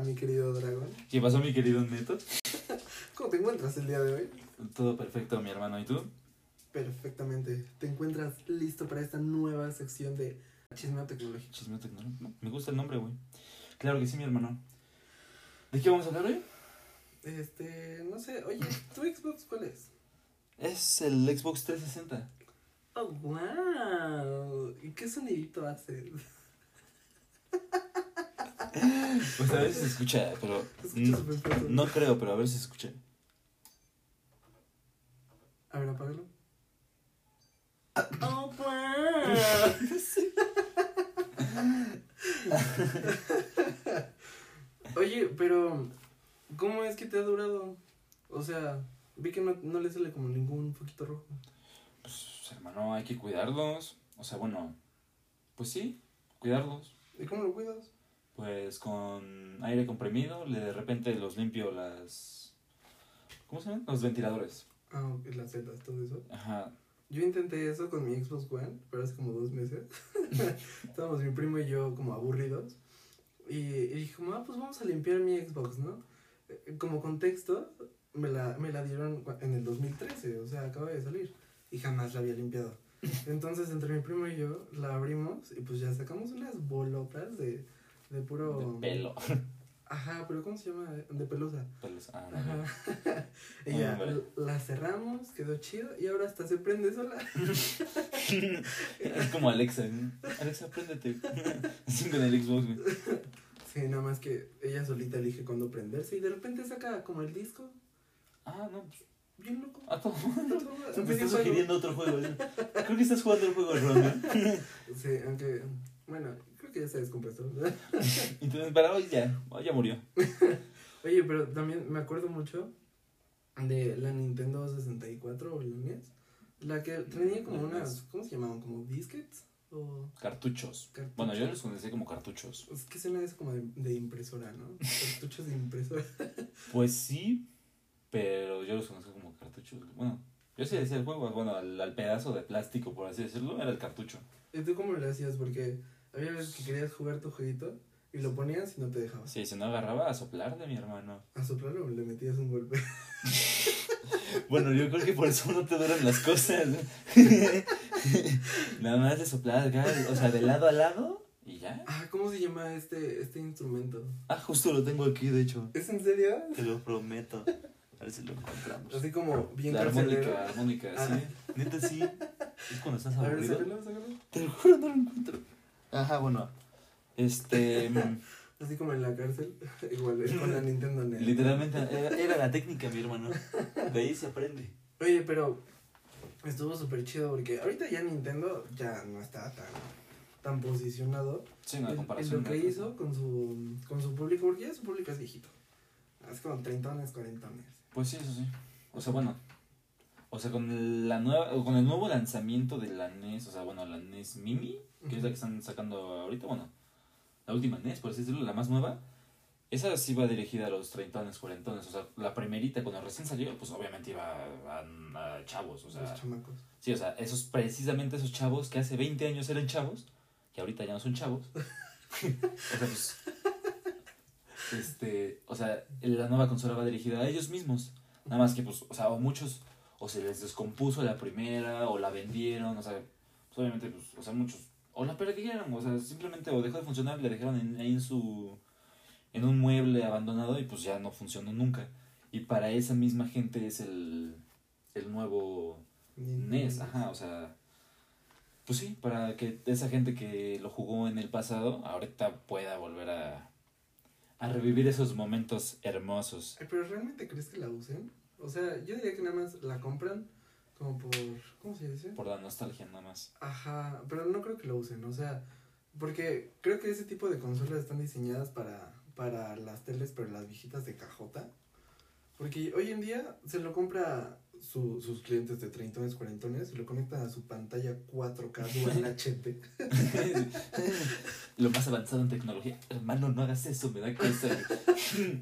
mi querido dragón. ¿Qué pasó, mi querido Neto? ¿Cómo te encuentras el día de hoy? Todo perfecto, mi hermano. ¿Y tú? Perfectamente. ¿Te encuentras listo para esta nueva sección de chismeo tecnológico? Chismeo tecnológico. No, me gusta el nombre, güey. Claro que sí, mi hermano. ¿De qué vamos a hablar hoy? Este, no sé, oye, ¿tu Xbox cuál es? Es el Xbox 360. Oh, wow. ¿Y qué sonidito hace? Pues a veces se escucha, pero. Escucha No, no creo, pero a ver si se escucha. A ver, apágalo. Oh, wow. Oye, pero ¿cómo es que te ha durado? O sea, vi que no, no le sale como ningún foquito rojo. Pues, hermano, hay que cuidarlos. O sea, bueno, pues sí, cuidarlos. ¿Y cómo lo cuidas? Pues con aire comprimido, de repente los limpio las. ¿Cómo se llaman? Los ventiladores. Ah, ok, las setas, todo eso. Ajá. Yo intenté eso con mi Xbox One, pero hace como dos meses. Estábamos mi primo y yo como aburridos. Y, y dije, como, ah, pues vamos a limpiar mi Xbox, ¿no? Eh, Como contexto, me la, me la dieron en el 2013, o sea, acaba de salir. Y jamás la había limpiado. Entonces, entre mi primo y yo, la abrimos y pues ya sacamos unas bolotas de, de puro... De pelo. Ajá, pero ¿cómo se llama? De pelusa. Pelos. Ah, no, Ajá. y ya, la cerramos, quedó chido y ahora hasta se prende sola. es como Alexa. ¿no? Alexa, préndete. Así con el Xbox, güey. Sí, nada más que ella solita elige cuándo prenderse y de repente saca como el disco. Ah, no, pues. Bien loco. A todo. Un Me estás sugiriendo otro juego. Creo que estás jugando el juego Ron. Sí, aunque, bueno, que ya se descompuso. Entonces, para hoy ya. hoy ya murió. Oye, pero también me acuerdo mucho de la Nintendo 64 o la NES. La que tenía como unas, ¿cómo se llamaban? ¿Como disquets? O Cartuchos. cartuchos. Bueno, yo los conocí como cartuchos. Es que suena eso como de, de impresora, ¿no? Cartuchos de impresora. Pues sí, pero yo los conozco como cartuchos. Bueno, yo sí decía el juego, bueno, al, al pedazo de plástico, por así decirlo, era el cartucho. ¿Y tú cómo le hacías? Porque había veces que querías jugar tu jueguito y lo ponías y no te dejaba. Sí, si no agarraba a soplar de mi hermano. A soplarlo le metías un golpe. Bueno, yo creo que por eso no te duran las cosas. Nada más de soplar o sea, de lado a lado y ya. Ah, ¿cómo se llama este, este instrumento? Ah, justo lo tengo aquí, de hecho. ¿Es en serio? Te lo prometo. A ver si lo encontramos. Así como bien La carcelero. armónica, armónica, Ah. sí. Neta, sí. Es cuando estás A ver, aburrido. sácalo, sácalo. Te lo juro, no lo encuentro. Ajá, bueno. Este. mm, Así como en la cárcel. Igual, eh, con la Nintendo NES. literalmente era, era la técnica, mi hermano. De ahí se aprende. Oye, pero estuvo súper chido porque ahorita ya Nintendo ya no está tan, tan posicionado Sí, en, una en comparación. lo que hizo con su, con su público, porque ya su público es viejito. Es como treintones, cuarentones. Pues sí, eso sí. O sea, bueno. O sea, con el, la nueva, o con el nuevo lanzamiento de la NES, o sea, bueno, la NES Mini, que es la que están sacando ahorita, bueno, la última NES, por así decirlo, la más nueva, esa sí va dirigida a los treintones, cuarentones, o sea, la primerita cuando recién salió, pues obviamente iba a, a- a chavos, o sea, los chamacos. sí, o sea, esos, precisamente esos chavos que hace 20 años eran chavos, que ahorita ya no son chavos, o sea, pues, este, o sea, la nueva consola va dirigida a ellos mismos, nada más que, pues, o sea, o muchos, o se les descompuso la primera, o la vendieron, o sea, pues, obviamente, pues, o sea, muchos, o la perdieron, o sea, simplemente, o dejó de funcionar y la dejaron en, ahí en su, en un mueble abandonado y pues ya no funcionó nunca. Y para esa misma gente es el, el nuevo NES, ajá, o sea, pues sí, para que esa gente que lo jugó en el pasado ahorita pueda volver a, a revivir esos momentos hermosos. Pero ¿realmente crees que la usen? O sea, yo diría que nada más la compran como por... ¿Cómo se dice? Por la nostalgia nada más. Ajá, pero no creo que lo usen, o sea, porque creo que ese tipo de consolas están diseñadas para, para las teles, pero las viejitas de cajota. Porque hoy en día se lo compra su- sus clientes de 30 cuarentones, se lo conectan a su pantalla 4K Dual HD. Lo más avanzado en tecnología. Hermano, no hagas eso, me da cosa.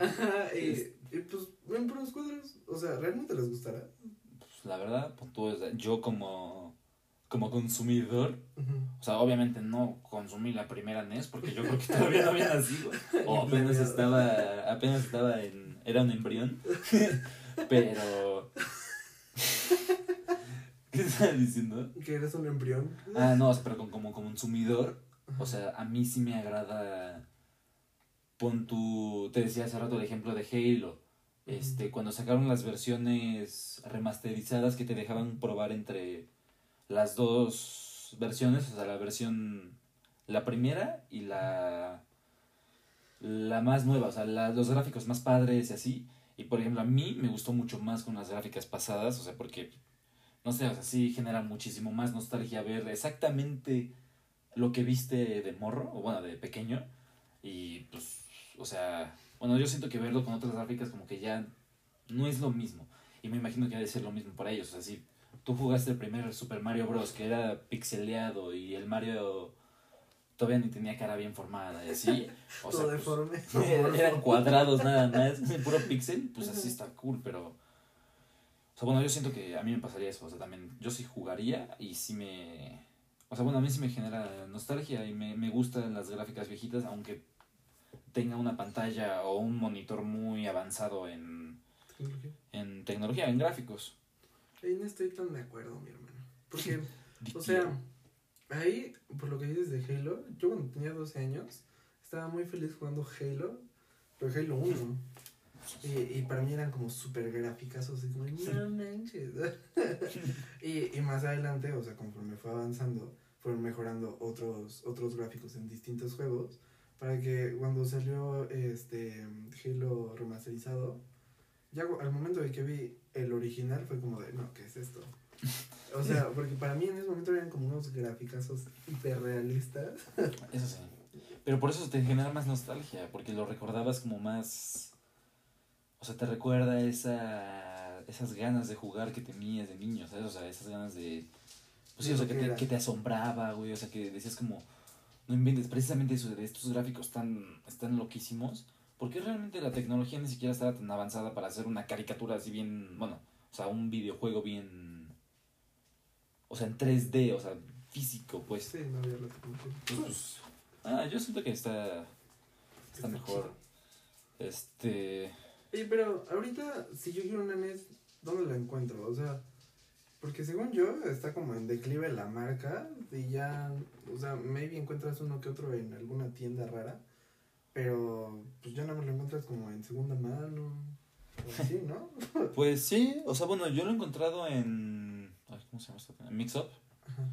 Ajá, y, y pues ven por los cuadros, o sea, ¿realmente les gustará? Pues, la verdad, pues, tú, yo como, como consumidor, o sea, obviamente no consumí la primera NES porque yo creo que todavía no había nacido. O apenas estaba, apenas estaba en, era un embrión. Pero... ¿Qué estás diciendo? Que eres un embrión. Ah, no, o sea, pero con- como consumidor, o sea, a mí sí me agrada. Pon tu. Te decía hace rato el ejemplo de Halo. Este, cuando sacaron las versiones remasterizadas que te dejaban probar entre las dos versiones, o sea, la versión. La primera y la. La más nueva, o sea, la- los gráficos más padres y así. Y por ejemplo, a mí me gustó mucho más con las gráficas pasadas, o sea, porque. No sé, o sea, genera muchísimo más nostalgia ver exactamente lo que viste de morro, o bueno, de pequeño. Y pues, o sea, bueno, yo siento que verlo con otras gráficas como que ya no es lo mismo. Y me imagino que ha de ser lo mismo para ellos. O sea, si tú jugaste el primer Super Mario Bros. que era pixeleado y el Mario todavía ni tenía cara bien formada y así. O sea, Todo pues, deforme. eran cuadrados nada más, puro pixel, pues así está cool, pero... O sea, bueno, yo siento que a mí me pasaría eso, o sea, también yo sí jugaría y sí me... O sea, bueno, a mí sí me genera nostalgia y me, me gustan las gráficas viejitas, aunque tenga una pantalla o un monitor muy avanzado en, en tecnología, en gráficos. Ahí no estoy tan de acuerdo, mi hermano. Porque, o sea, ahí, por lo que dices de Halo, yo cuando tenía 12 años, estaba muy feliz jugando Halo, pero Halo 1. Y, y para mí eran como súper gráficas, así como, no manches. y, y más adelante, o sea, conforme fue avanzando, fueron mejorando otros, otros gráficos en distintos juegos, para que cuando salió este Halo remasterizado, ya al momento de que vi el original fue como de, no, ¿qué es esto? O sea, porque para mí en ese momento eran como unos graficazos hiperrealistas. Eso sí. Pero por eso te genera más nostalgia, porque lo recordabas como más... O sea, te recuerda esa, esas ganas de jugar que tenías de niño, ¿sabes? O sea, esas ganas de... Pues sí, o sea, que te, que te asombraba, güey, o sea, que decías como... No inventes, precisamente eso, de estos gráficos tan, están loquísimos, porque realmente la tecnología ni siquiera estaba tan avanzada para hacer una caricatura así bien, bueno, o sea, un videojuego bien... O sea, en 3D, o sea, físico, pues. Sí, no había la tecnología. Pues, pues, ah, yo siento que está, está mejor. Este. Oye, pero ahorita, si yo quiero una NES, ¿dónde la encuentro? O sea, porque según yo, está como en declive la marca y ya, o sea, maybe encuentras uno que otro en alguna tienda rara, pero pues ya no me lo encuentras como en segunda mano, o así, ¿no? Pues sí, o sea, bueno, yo lo he encontrado en. ay, ¿Cómo se llama esto? En Mix Up. Ajá.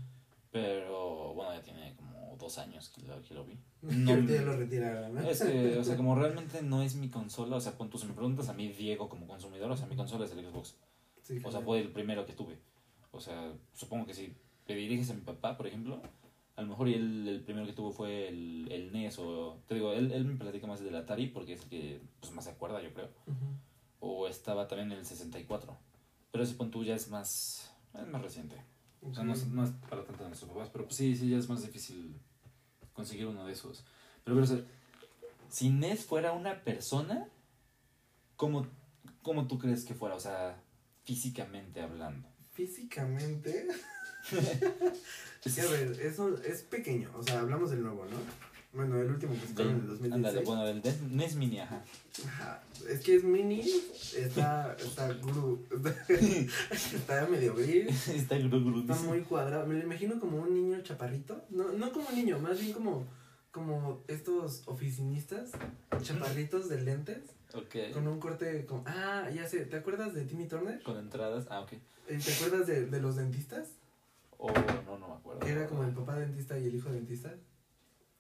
Pero bueno, ya tiene como dos años que lo, que lo vi. No, ya lo retiraron, ¿no? Es que, o sea, como realmente no es mi consola, o sea, tú, si me preguntas a mí, Diego, como consumidor, o sea, mi consola es el Xbox. Sí, O sea, claro. fue el primero que tuve. O sea, supongo que si te diriges a mi papá, por ejemplo, a lo mejor él el primero que tuvo fue el, el NES o... Te digo, él, él me platica más del Atari porque es el que pues, más se acuerda, yo creo. O estaba también en el 64. Pero ese pon tú ya es más... Es más reciente. O sea, no es, no es para tanto de nuestros papás, pero pues sí, sí, ya es más difícil conseguir uno de esos. Pero, pero o sea, si NES fuera una persona, ¿cómo, ¿cómo tú crees que fuera? O sea, físicamente hablando. Físicamente, a ver, eso es pequeño, o sea, hablamos del nuevo, ¿no? Bueno, el último que sacaron en el 2016. Ándale, bueno, de- NES Mini, ajá. Ajá, Es que es mini, está, está gru, está medio gris, Está gru, gru, está muy cuadrado. Me lo imagino como un niño chaparrito. No, no como un niño, más bien como, como estos oficinistas chaparritos de lentes Con un corte como... Ah, ya sé, ¿te acuerdas de Timmy Turner? Con entradas, ah, ok. Eh, ¿Te acuerdas de, de los dentistas? Oh, no, no me acuerdo. Que era como el papá dentista y el hijo dentista.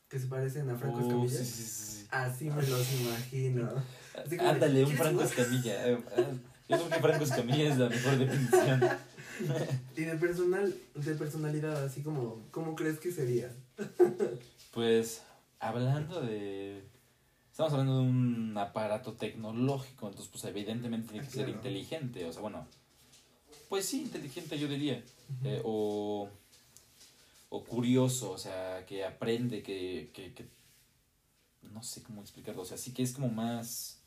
Que se parecen a Franco Oh, Escamilla. sí, sí, sí, sí. Así me los imagino. Como Ándale, un ¿quieres Franco? Escamilla. eh, eh, Yo creo que Franco Escamilla es la mejor definición. Y de personal, de personalidad, así como, ¿cómo crees que sería? Pues, hablando de... Estamos hablando de un aparato tecnológico, entonces pues evidentemente tiene que ser Claro. inteligente, o sea, bueno, pues sí, inteligente yo diría, eh, o, o curioso, o sea, que aprende, que, que, que- no sé cómo explicarlo, o sea, sí que es como más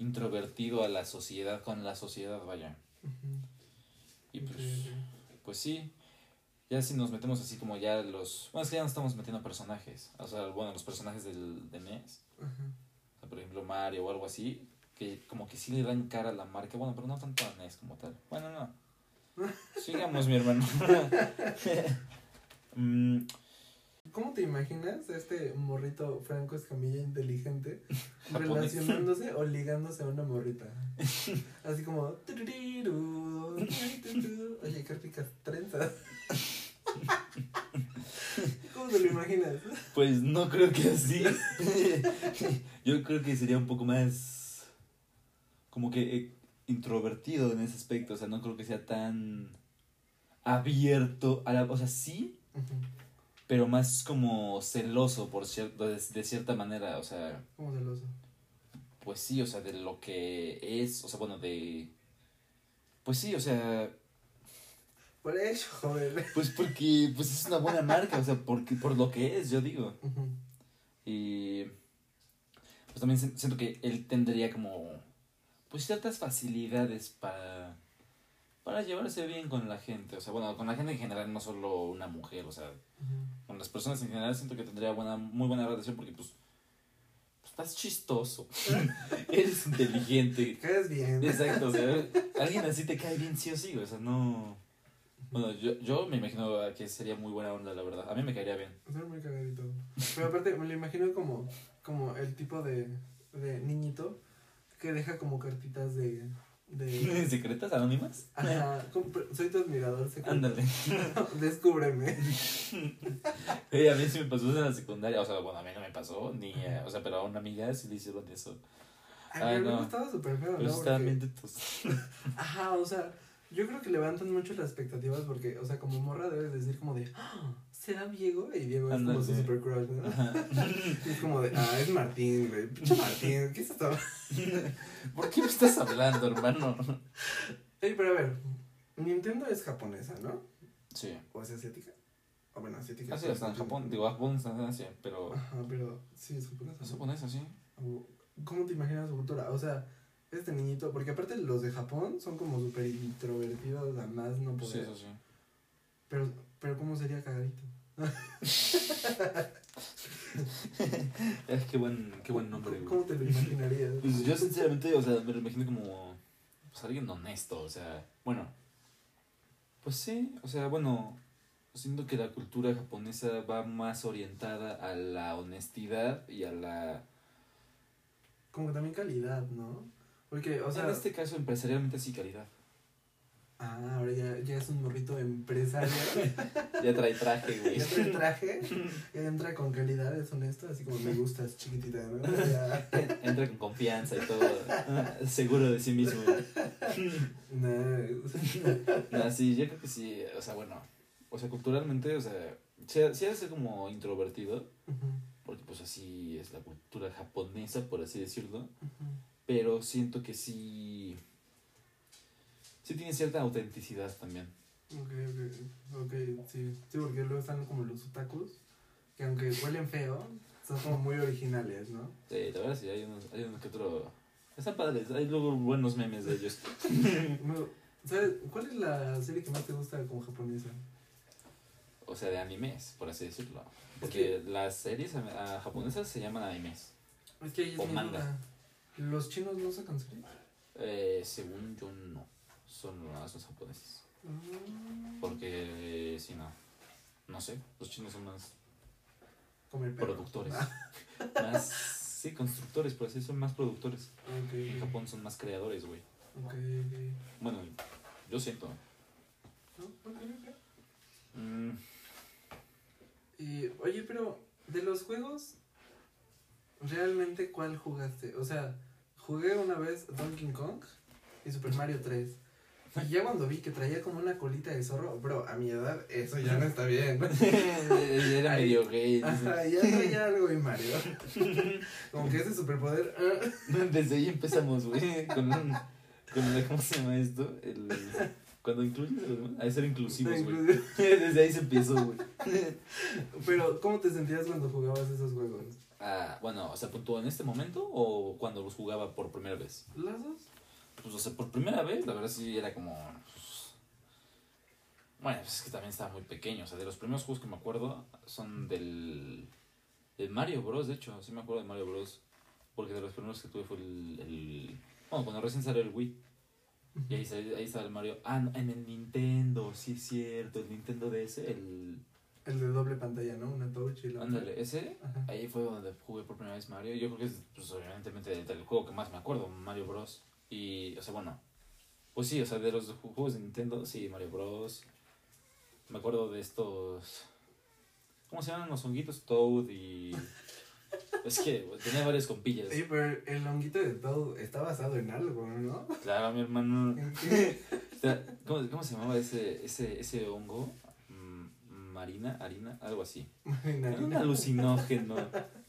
introvertido a la sociedad, con la sociedad, vaya, y pues, pues sí, Ya si nos metemos así como ya los... Bueno, es que ya no estamos metiendo personajes. O sea, bueno, los personajes del, de NES. Ajá. O sea, por ejemplo, Mario o algo así. Que como que sí le dan cara a la marca. Bueno, pero no tanto a NES como tal. Bueno, no. Sigamos, mi hermano. Mm, ¿Cómo te imaginas a este morrito Franco Escamilla inteligente relacionándose o ligándose a una morrita? Así como. Oye, qué ricas trenzas. ¿Cómo te lo imaginas? Pues no creo que así. Yo creo que sería un poco más como que eh, introvertido en ese aspecto. O sea, no creo que sea tan abierto a la... O sea, sí, pero más como celoso por cierto, de, de cierta manera. O sea, ¿Cómo celoso? pues sí, o sea, de lo que es. O sea, bueno, de... Pues sí, o sea, Por eso, joder. pues porque pues es una buena marca, o sea, porque, por lo que es, yo digo. Y pues también si- siento que él tendría como pues ciertas facilidades para para llevarse bien con la gente, o sea, bueno, con la gente en general, no solo una mujer, o sea, con las personas en general siento que tendría buena muy buena relación porque pues, pues, estás chistoso, eres inteligente, Caes bien. exacto, o sea, alguien así te cae bien sí o sí, o sea, no bueno, yo, yo me imagino que sería muy buena onda, la verdad. A mí me caería bien. Ser muy cagadito. Pero aparte, me lo imagino como, como el tipo de, de niñito que deja como cartitas de. de ¿Secretas anónimas? ajá, soy tu admirador secreto. Ándale. Descúbreme. Hey, a mí sí me pasó en la secundaria. O sea, bueno, a mí no me pasó, ni. eh, o sea, pero a una amiga sí le hicieron eso. Ay, Ay, pero no. no. estaba súper feo, Pero ¿no? estaban Porque- bien. Ajá, o sea, yo creo que levantan mucho las expectativas porque, o sea, como morra debes decir como de, "Ah, ¿será Diego? Y Diego es como su super crush, ¿no? Y es como de, ah, es Martín, güey. Pinche Martín, ¿qué es esto? ¿Por qué me estás hablando, hermano? Ey, pero a ver, Nintendo es japonesa, ¿no? Sí. ¿O es asiática? O bueno, asiática. Así está en Japón. Digo, Japón está en Asia, pero. Ajá, pero sí, es japonesa. Es japonesa, sí. ¿Cómo te imaginas su cultura? O sea, este niñito, porque aparte los de Japón son como súper introvertidos, a más no Sí, poder. eso sí. Pero, pero ¿cómo sería cagadito? Es que buen, qué buen nombre, ¿Cómo, güey. cómo te lo imaginarías? Pues yo sinceramente, o sea, me lo imagino como pues, alguien honesto, o sea, bueno, pues sí, o sea, bueno, siento que la cultura japonesa va más orientada a la honestidad y a la, Como que también calidad, ¿no? Porque, o sea, en este caso empresarialmente sí calidad. ah, ahora ya, ya es un morrito empresario. Ya trae traje, güey. ya trae traje, ya entra con calidad, es honesto, así como me gustas, chiquitita, ¿no? Ya, Entra con confianza y todo, seguro de sí mismo. nah, Así, yo creo que sí, o sea, bueno, o sea, culturalmente, o sea, sí, sí ser como introvertido, porque pues así es la cultura japonesa, por así decirlo. Pero siento que sí sí tiene cierta autenticidad también Ok, ok, ok, sí, sí, porque luego están como los otakus, que aunque huelen feo, son como muy originales, ¿no? sí la verdad sí hay unos hay unos que otro están padres hay luego buenos memes de ellos ¿Sabes cuál es la serie que más te gusta como japonesa? o sea de animes por así decirlo porque las series ah, japonesas se llaman animes Es que ahí es O manga. duda. ¿Los chinos no sacan series? eh, según yo no. Son los japoneses. Mm, porque eh, si no. No sé los chinos son más productores. Ah, más sí constructores por así son más productores. En Japón son más creadores güey. Ok, ok. bueno yo siento. No. Mm, Y, oye, pero de los juegos, ¿realmente cuál jugaste? O sea, jugué una vez Donkey Kong y Super Mario 3. Y ya cuando vi que traía como una colita de zorro, bro, a mi edad eso ya no está bien. Era Ay. medio gay. Ajá, ya traía algo y Mario. Como que ese superpoder. ah, Desde ahí empezamos, güey. Con, un- con ¿cómo se llama esto? El, cuando incluyes a los demás. A ser inclusivos, güey. Desde ahí se empezó, güey. Pero, ¿cómo te sentías cuando jugabas esos juegos? Ah, bueno, o sea, ¿puntuó en este momento o cuando los jugaba por primera vez? ¿Las dos? Pues, o sea, por primera vez, la verdad sí era como. pues, Bueno, pues es que también estaba muy pequeño. O sea, de los primeros juegos que me acuerdo son del. del Mario Bros. De hecho, sí me acuerdo de Mario Bros. Porque de los primeros que tuve fue el. el bueno, cuando recién salió el Wii. Y ahí, ahí estaba el Mario. Ah, no, en el Nintendo, sí es cierto. El Nintendo DS, el. El de doble pantalla, ¿no? Una touch y la otra. Ándale, ese. Ajá. Ahí fue donde jugué por primera vez Mario. Yo creo que es, pues, evidentemente, del, juego que más me acuerdo, Mario Bros. Y, o sea, bueno. Pues sí, o sea, de los juegos de Nintendo, sí, Mario Bros. Me acuerdo de estos. ¿Cómo se llaman los honguitos? Toad y. Es que tenía varias compillas. Sí, pero el- honguito de todo está basado en algo, ¿no? Claro, mi hermano. ¿Cómo, cómo se llamaba ese, ese, ese hongo? Marina, harina, algo así. Era un alucinógeno.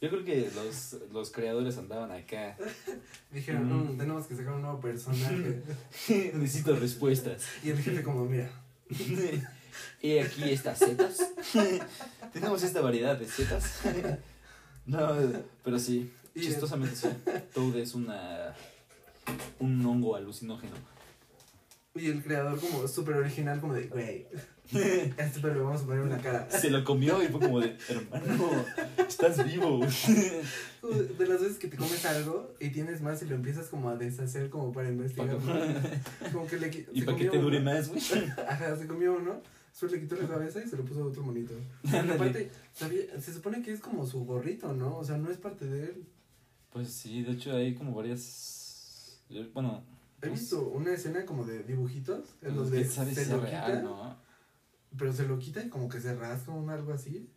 Yo creo que los, los creadores andaban acá. Dijeron, Mm. "Mm, tenemos que sacar un nuevo personaje. Necesito respuestas. y el jefe como, mira, Y aquí estas setas. Tenemos esta variedad de setas. No, pero sí, chistosamente sí. Toad es una un hongo alucinógeno. Y el creador como súper original, como de, güey, a este pero le vamos a poner una cara. Se lo comió y fue como de, hermano, estás vivo. De las veces que te comes algo y tienes más y lo empiezas como a deshacer como para investigar. Como que le Y para que te dure uno. más, güey. Ajá, se comió uno, después le quitó la cabeza y se lo puso a otro monito. Aparte, sabía- se supone que es como su gorrito, ¿no? O sea, no es parte de él. Pues sí, de hecho hay como varias. yo- Bueno, He Pues- visto una escena como de dibujitos en los donde se lo quita, real, ¿no? pero se lo quita y como que se rasca o algo así.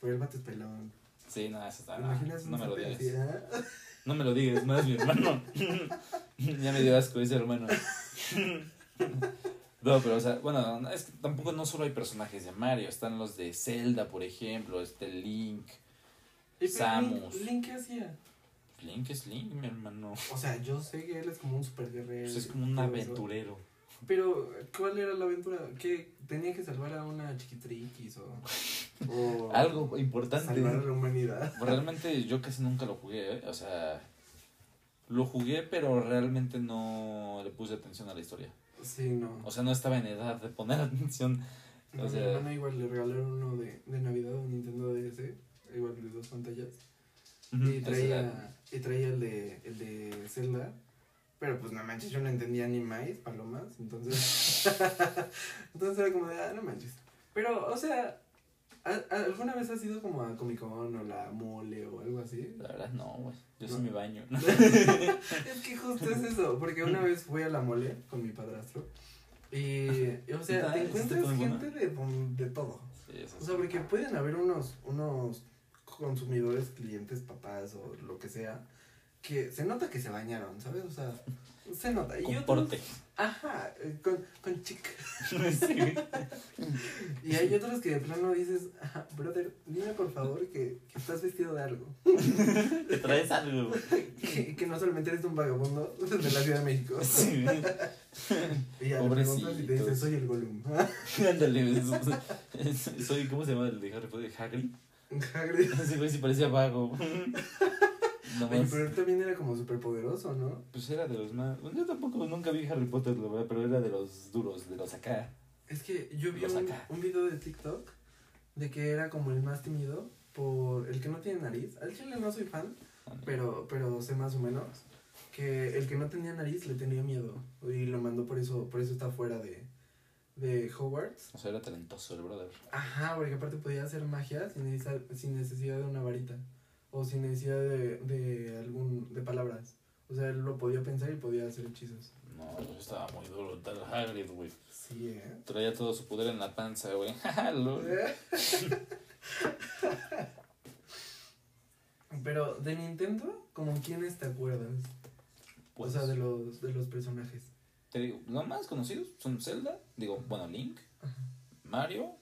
Pero el vato es pelón. Sí, no, eso está. ¿Te No, imaginas no un me lo digas. No me lo digas, no es mi hermano. ya me dio asco ese hermano. No, pero o sea, bueno, es que tampoco no solo hay personajes de Mario, están los de Zelda, por ejemplo, este Link. Samus. Link, Link, ¿qué hacía? Link es Link, mi hermano. O sea, yo sé que él es como un super guerrero. Pues es como un aventurero. Pero, ¿cuál era la aventura? ¿Qué? ¿Tenía que salvar a una chiquitriquis o...? o Algo importante. Salvar a la humanidad. Realmente yo casi nunca lo jugué, ¿eh? o sea, lo jugué, pero realmente no le puse atención a la historia. Sí, no. O sea, no estaba en edad de poner atención. No, o mi sea- hermana igual le regalaron uno de, de Navidad, un Nintendo DS, igual de dos pantallas. Y traía, y traía el de, el de Zelda. Pero pues no manches, yo no entendía ni maíz, palomas. Entonces. entonces era como de, ah, no manches. Pero, o sea, ¿a- a- ¿alguna vez has ido como a Comic Con o la mole o algo así? La verdad, no, güey. Yo sí No. me baño. es que justo es eso, porque una vez fui a la mole con mi padrastro. Y, y, o sea, te ¿sí encuentras gente de, de todo. Sí, eso O sea, sí. porque pueden haber unos, unos consumidores, clientes, papás o lo que sea, que se nota que se bañaron, ¿sabes? O sea, se nota. Y Con otros, porte. ajá, eh, con, con chic. Sí. Y hay otros que de plano dices, ajá, brother, dime por favor que, que estás vestido de algo. Te traes algo. Que, que no solamente eres un vagabundo de la Ciudad de México. Sí. Y ya le preguntas y te dices, soy el Gollum. Ándale, soy, ¿cómo se llama el de Harry Potter? ¿Hagrid? Hagrid. Ese güey sí parecía vago. Oye, Nomás, pero él también era como súper poderoso, ¿no? pues era de los más... Yo tampoco nunca vi Harry Potter, la verdad, pero era de los duros, de los acá. Es que yo vi un, un video de TikTok de que era como el más tímido por el que no tiene nariz. Al chile no soy fan, pero, pero sé más o menos que el que no tenía nariz le tenía miedo y lo mandó por eso, por eso está fuera de, de Hogwarts. O sea, era talentoso el brother. Ajá, porque aparte podía hacer magia sin, necesar- sin necesidad de una varita o sin necesidad de, de algún de palabras. O sea, él lo podía pensar y podía hacer hechizos. No, pues estaba muy duro tal Hagrid, güey. Sí, ¿eh? Traía todo su poder en la panza, güey. Pero de Nintendo, ¿como quiénes te acuerdas? Pues, o sea, de los, de los personajes. Te digo, los más conocidos son Zelda, digo, bueno, Link. Mario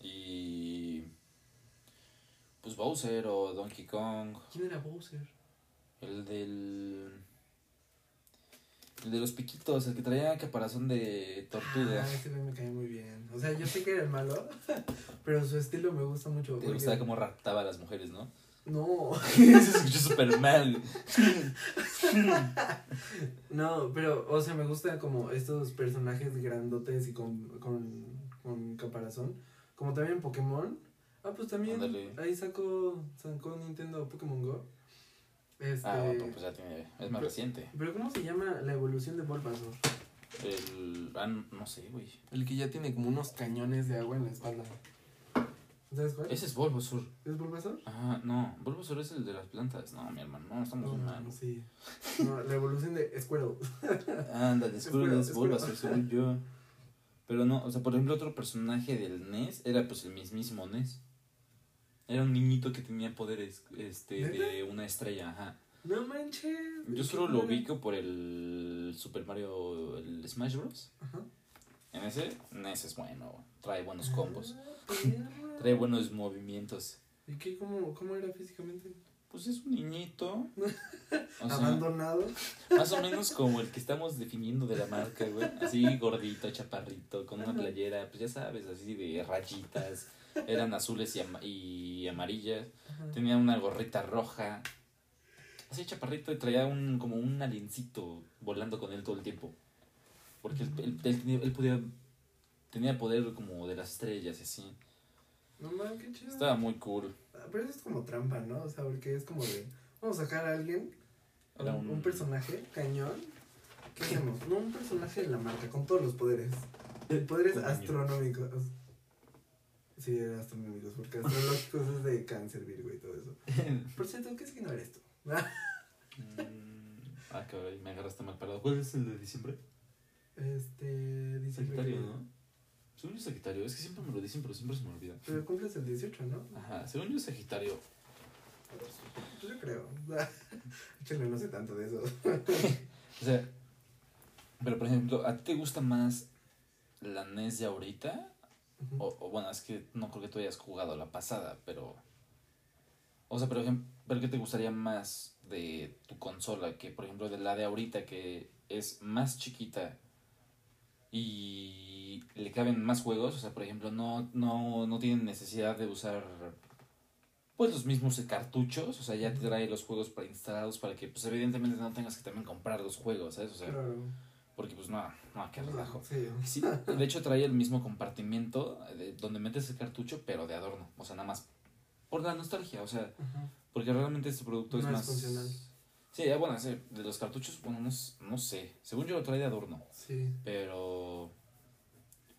y... Pues Bowser o Donkey Kong, ¿Quién era Bowser? el del... El de los piquitos, el que traía caparazón de tortuga. Ah, ese me cae muy bien. O sea, yo sé que era el malo, pero su estilo me gusta mucho. Te porque- gustaba cómo raptaba a las mujeres, ¿no? No, Se escuchó súper mal. no, pero, o sea, me gusta como estos personajes grandotes y con, con, con caparazón. Como también Pokémon. Ah, pues también ahí sacó, sacó Nintendo Pokémon Go. Este, Ah, otro, pues ya tiene. Es más Pero- reciente. Pero ¿cómo se llama la evolución de Bulbasaur? El. Ah, no sé, güey. El que ya tiene como unos cañones de agua en la espalda. ¿Sabes cuál? Ese es Bulbasaur. ¿Es Bulbasaur? Ah, no. Bulbasaur es el de las plantas. No, mi hermano, no, estamos No, mal. sí. No, la evolución de Squirtle. Ándale, Squirtle es Bulbasaur, según yo. Pero no, o sea, por ejemplo, otro personaje del NES era pues el mismísimo NES. Era un niñito que tenía poderes este, de una estrella, ajá. No manches. Yo solo lo ubico por el Super Mario, el Smash Bros. Ajá. En ese, NES es bueno, trae buenos combos, Ah, perro. trae buenos movimientos. ¿Y qué? ¿Cómo, cómo era físicamente? Pues es un niñito. O sea, Abandonado. más o menos como el que estamos definiendo de la marca, güey. Así gordito, chaparrito, con una playera, pues ya sabes, así de rayitas. Eran azules y, ama- y amarillas. Ajá. Tenía una gorrita roja. Así chaparrito y traía un como un aliencito volando con él todo el tiempo. Porque él, él- él tenía, él podía, tenía poder como de las estrellas y así. No mames, qué chido. Estaba muy cool. Ah, Pero eso es como trampa, ¿no? O sea, porque es como de. Vamos a sacar a alguien. Un, personaje cañón. ¿Qué hacemos? No, un personaje de la marca, con todos los poderes. Poderes astronómicos. Sí, astronómicos, porque astrológicos es de cáncer, Virgo y todo eso. Por cierto, ¿qué signo eres tú? Mm, ah, caray, me agarraste mal parado. ¿Cuál es el de diciembre? Este. Sagitario, ¿no? Según yo Sagitario, es que siempre me lo dicen, pero siempre se me olvida. Pero cumples el 18, ¿no? Ajá, según yo Sagitario. Pues yo creo. Échale, no sé tanto de eso. O sea, pero por ejemplo, ¿a ti te gusta más la NES de ahorita? O bueno, es que no creo que tú hayas jugado la pasada, pero... O sea, por ejemplo, ¿pero qué te gustaría más de tu consola? Que por ejemplo de la de ahorita, que es más chiquita y le caben más juegos. O sea, por ejemplo, no, no, no tienen necesidad de usar pues los mismos cartuchos. O sea, ya te trae los juegos preinstalados para que pues evidentemente no tengas que también comprar los juegos, ¿sabes? O sea, Claro. porque pues no, no, qué relajo. Sí. Sí, de hecho trae el mismo compartimiento de- donde metes el cartucho, pero de adorno. O sea, nada más por la nostalgia. O sea, porque realmente este producto es es más... funcional. Sí, ah, bueno, sí, de los cartuchos, bueno, no, no sé. Según yo lo trae de adorno, Sí. pero...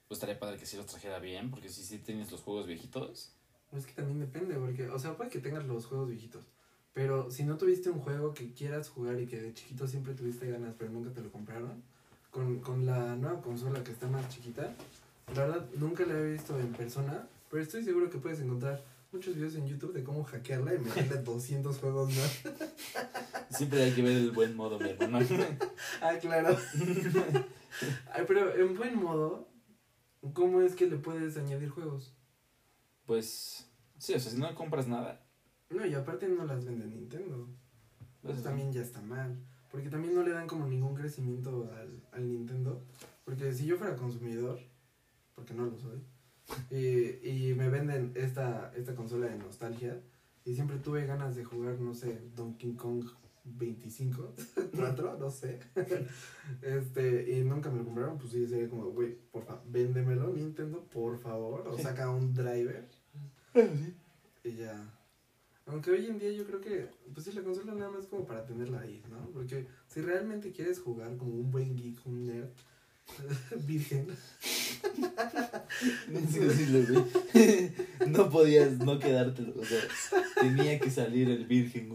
Pues estaría padre que sí los trajera bien, porque si sí tienes los juegos viejitos... Es que también depende, porque, o sea, puede que tengas los juegos viejitos. Pero si no tuviste un juego que quieras jugar y que de chiquito siempre tuviste ganas, pero nunca te lo compraron, con, con la nueva consola que está más chiquita, la verdad nunca la he visto en persona, pero estoy seguro que puedes encontrar muchos videos en YouTube de cómo hackearla y meterle 200 juegos más. Siempre hay que ver el buen modo, mi hermano. Ah, claro. Ay, pero en buen modo, ¿cómo es que le puedes añadir juegos? pues... Sí, o sea, si no compras nada... No, y aparte no las vende Nintendo. pues, Eso también ya está mal. Porque también no le dan como ningún crecimiento al, al Nintendo. Porque si yo fuera consumidor, porque no lo soy, y, y me venden esta, esta consola de nostalgia, y siempre tuve ganas de jugar, no sé, Donkey Kong 25, 4, no sé, este, y nunca me lo compraron, pues sí, sería como, güey, por favor, véndemelo Nintendo, por favor, o saca un driver, y ya. Aunque hoy en día yo creo que, pues sí, la consola nada más como para tenerla ahí, ¿no? Porque si realmente quieres jugar como un buen geek, un nerd, virgen. No podías no quedártelo, o tenía que salir el virgen.